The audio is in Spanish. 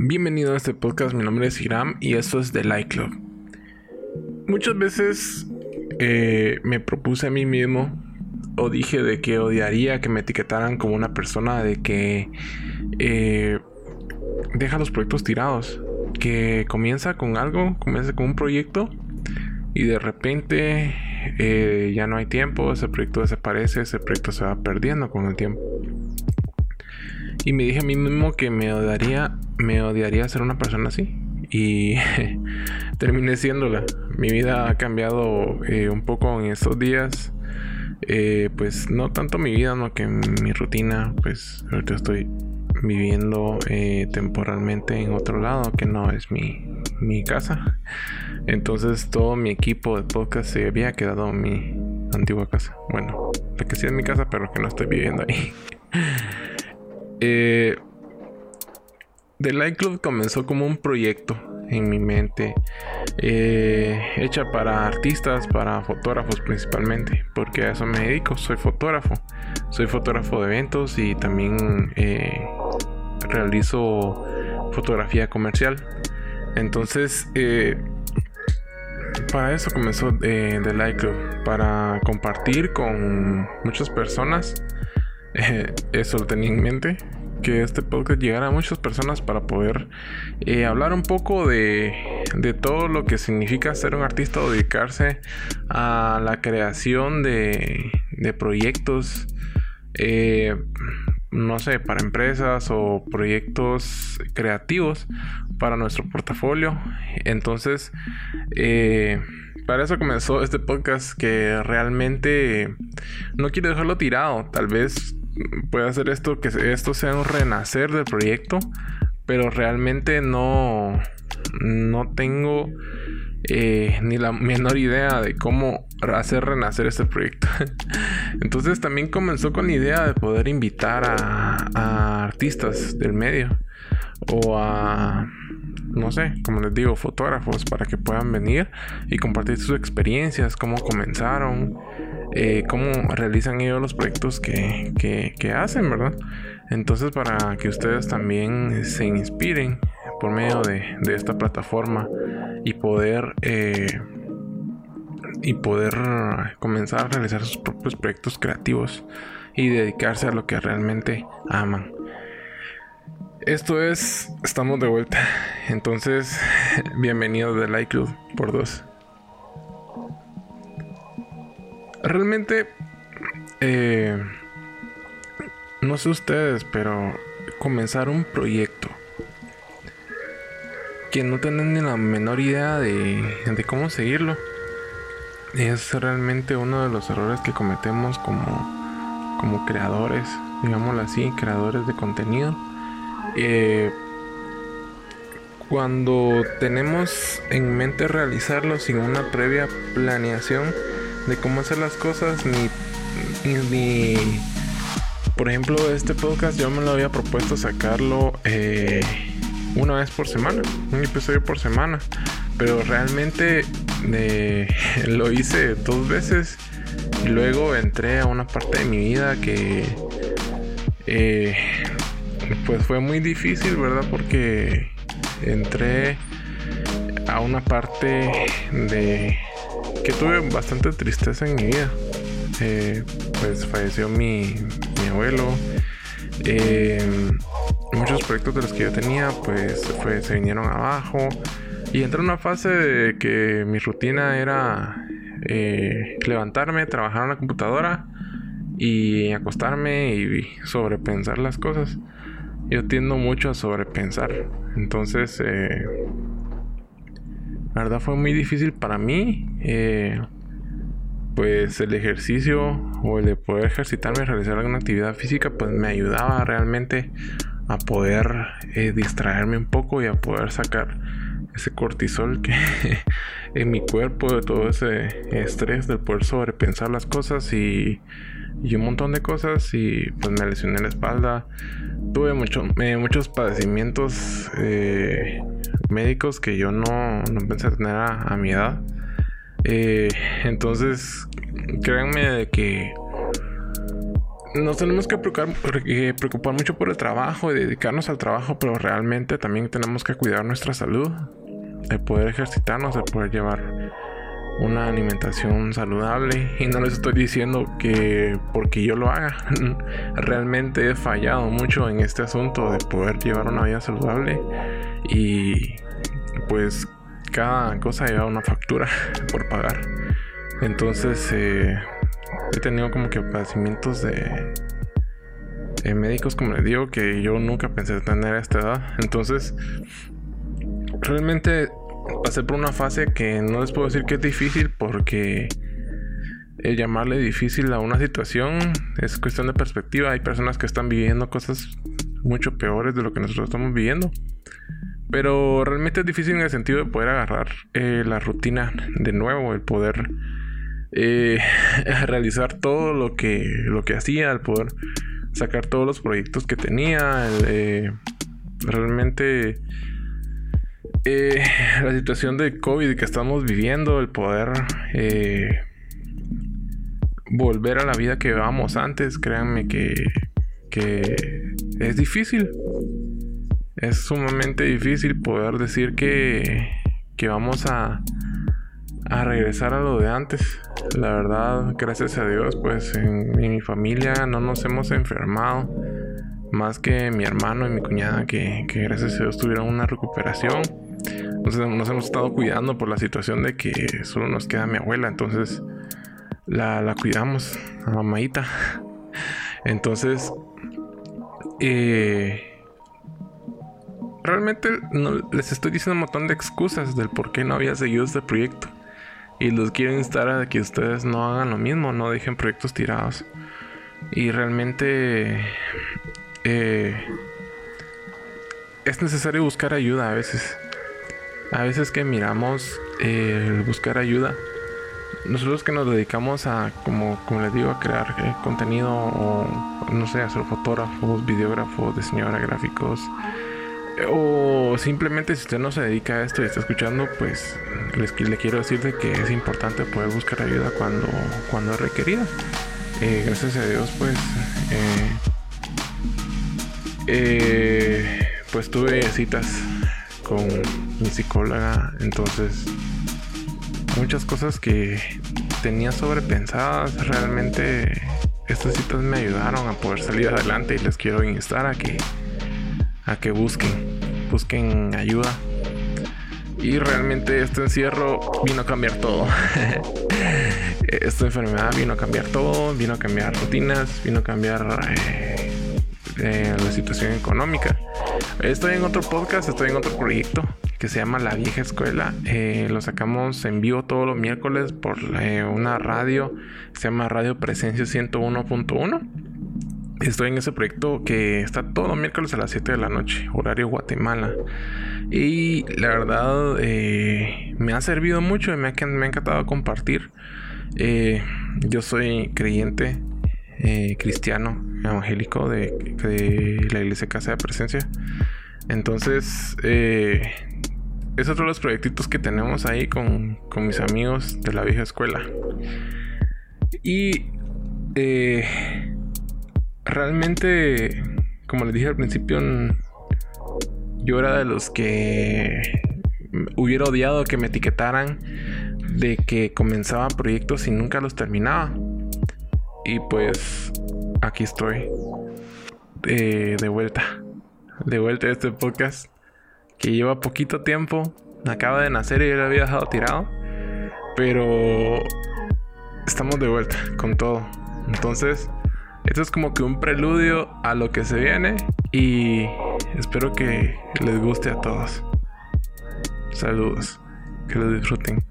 Bienvenido a este podcast, mi nombre es Hiram y esto es The Light Club. Muchas veces eh, me propuse a mí mismo o dije de que odiaría que me etiquetaran como una persona de que eh, deja los proyectos tirados, que comienza con algo, comienza con un proyecto y de repente eh, ya no hay tiempo, ese proyecto desaparece, ese proyecto se va perdiendo con el tiempo. Y me dije a mí mismo que me odiaría, me odiaría ser una persona así. Y terminé siéndola. Mi vida ha cambiado eh, un poco en estos días. Eh, pues no tanto mi vida, no que mi rutina. Pues ahorita estoy viviendo eh, temporalmente en otro lado que no es mi, mi casa. Entonces todo mi equipo de podcast se había quedado en mi antigua casa. Bueno, la que sí es mi casa, pero que no estoy viviendo ahí. Eh, The Light Club comenzó como un proyecto en mi mente, eh, hecha para artistas, para fotógrafos principalmente, porque a eso me dedico, soy fotógrafo, soy fotógrafo de eventos y también eh, realizo fotografía comercial. Entonces, para eso comenzó The Light Club, para compartir con muchas personas eso lo tenía en mente. Que este podcast llegara a muchas personas para poder eh, hablar un poco de, de, todo lo que significa ser un artista o dedicarse a la creación de, de proyectos, eh, no sé, para empresas o proyectos creativos para nuestro portafolio. Entonces, eh, para eso comenzó este podcast que realmente no quiero dejarlo tirado. Tal vez puede hacer esto, que esto sea un renacer del proyecto, pero realmente no, no tengo eh, ni la menor idea de cómo hacer renacer este proyecto. Entonces también comenzó con la idea de poder invitar a artistas del medio o a no sé, como les digo, fotógrafos para que puedan venir y compartir sus experiencias, cómo comenzaron, eh, cómo realizan ellos los proyectos que, que, hacen, ¿verdad? Entonces para que ustedes también se inspiren por medio de, de esta plataforma y poder eh, y poder comenzar a realizar sus propios proyectos creativos y dedicarse a lo que realmente aman. Esto es, estamos de vuelta. Entonces, bienvenido de Light Club por dos. Realmente, eh, no sé ustedes, pero comenzar un proyecto que no tienen ni la menor idea de, de cómo seguirlo es realmente uno de los errores que cometemos como, como creadores, digámoslo así, creadores de contenido. Eh, cuando tenemos en mente realizarlo sin una previa planeación de cómo hacer las cosas, ni, ni, por ejemplo, este podcast yo me lo había propuesto sacarlo eh, una vez por semana, un episodio por semana, pero realmente eh, lo hice dos veces y luego entré a una parte de mi vida que pues fue muy difícil, ¿verdad? Porque entré a una parte de que tuve bastante tristeza en mi vida. Eh, pues falleció mi, abuelo. Eh, muchos proyectos de los que yo tenía, pues fue, se vinieron abajo. Y entré en una fase de que mi rutina era eh, levantarme, trabajar en la computadora y acostarme y sobrepensar las cosas yo tiendo mucho a sobrepensar. Entonces, la verdad fue muy difícil para mí. Eh, pues el ejercicio o el de poder ejercitarme, realizar alguna actividad física, pues me ayudaba realmente a poder eh, distraerme un poco y a poder sacar ese cortisol que en mi cuerpo, de todo ese estrés del poder sobrepensar las cosas y y un montón de cosas y pues me lesioné la espalda. Tuve mucho, eh, muchos padecimientos médicos que yo no, no pensé tener a, mi edad. Eh, entonces, créanme de que nos tenemos que preocupar, eh, preocupar mucho por el trabajo y dedicarnos al trabajo, pero realmente también tenemos que cuidar nuestra salud, el poder ejercitarnos, el poder llevar una alimentación saludable y no les estoy diciendo que porque yo lo haga. Realmente he fallado mucho en este asunto de poder llevar una vida saludable y pues cada cosa lleva una factura por pagar. Entonces eh, he tenido como que padecimientos de médicos como les digo que yo nunca pensé tener a esta edad. Entonces realmente pasé por una fase que no les puedo decir que es difícil porque el llamarle difícil a una situación es cuestión de perspectiva. Hay personas que están viviendo cosas mucho peores de lo que nosotros estamos viviendo. Pero realmente es difícil en el sentido de poder agarrar eh, la rutina de nuevo, el poder eh, realizar todo lo que, lo que hacía, el poder sacar todos los proyectos que tenía, eh, realmente eh, la situación de COVID que estamos viviendo, el poder eh, volver a la vida que llevábamos antes, créanme que, que es difícil. Es sumamente difícil poder decir que, que vamos a, a regresar a lo de antes. La verdad, gracias a Dios, pues en mi familia no nos hemos enfermado más que mi hermano y mi cuñada que, gracias a Dios tuvieron una recuperación. Entonces nos hemos estado cuidando por la situación de que solo nos queda mi abuela, entonces la, cuidamos, a mamadita. Entonces, eh, realmente les estoy diciendo un montón de excusas del por qué no había seguido este proyecto. Y los quiero instar a que ustedes no hagan lo mismo, no dejen proyectos tirados. Y realmente eh, es necesario buscar ayuda a veces. A veces que miramos eh, buscar ayuda. Nosotros que nos dedicamos a, como, les digo, a crear eh, contenido o, no sé, a ser fotógrafos, videógrafos, diseñadores gráficos. O simplemente si usted no se dedica a esto y está escuchando, pues les, le quiero decir que es importante poder buscar ayuda cuando, cuando es requerida. gracias a Dios, pues eh, pues tuve citas con mi psicóloga, entonces muchas cosas que tenía sobrepensadas, realmente estas citas me ayudaron a poder salir adelante y les quiero instar a que a que busquen, busquen ayuda. Y realmente este encierro vino a cambiar todo. Esta enfermedad vino a cambiar todo, vino a cambiar rutinas, vino a cambiar eh, la situación económica. Estoy en otro podcast, estoy en otro proyecto que se llama La Vieja Escuela. Eh, lo sacamos en vivo todos los miércoles por eh, una radio, se llama Radio Presencia 101.1. Estoy en ese proyecto que está todos los miércoles a las 7 de la noche, horario Guatemala. Y la verdad eh, me ha servido mucho y me ha, me ha encantado compartir. yo soy creyente cristiano evangélico de, la iglesia Casa de Presencia. Entonces, eh, es otro de los proyectitos que tenemos ahí con, mis amigos de la vieja escuela. Y eh, realmente, como les dije al principio, yo era de los que hubiera odiado que me etiquetaran de que comenzaba proyectos y nunca los terminaba. Y pues aquí estoy de vuelta. De vuelta a este podcast que lleva poquito tiempo. Acaba de nacer y yo lo había dejado tirado. Pero estamos de vuelta con todo. Entonces, esto es como que un preludio a lo que se viene. Y espero que les guste a todos. Saludos. Que lo disfruten.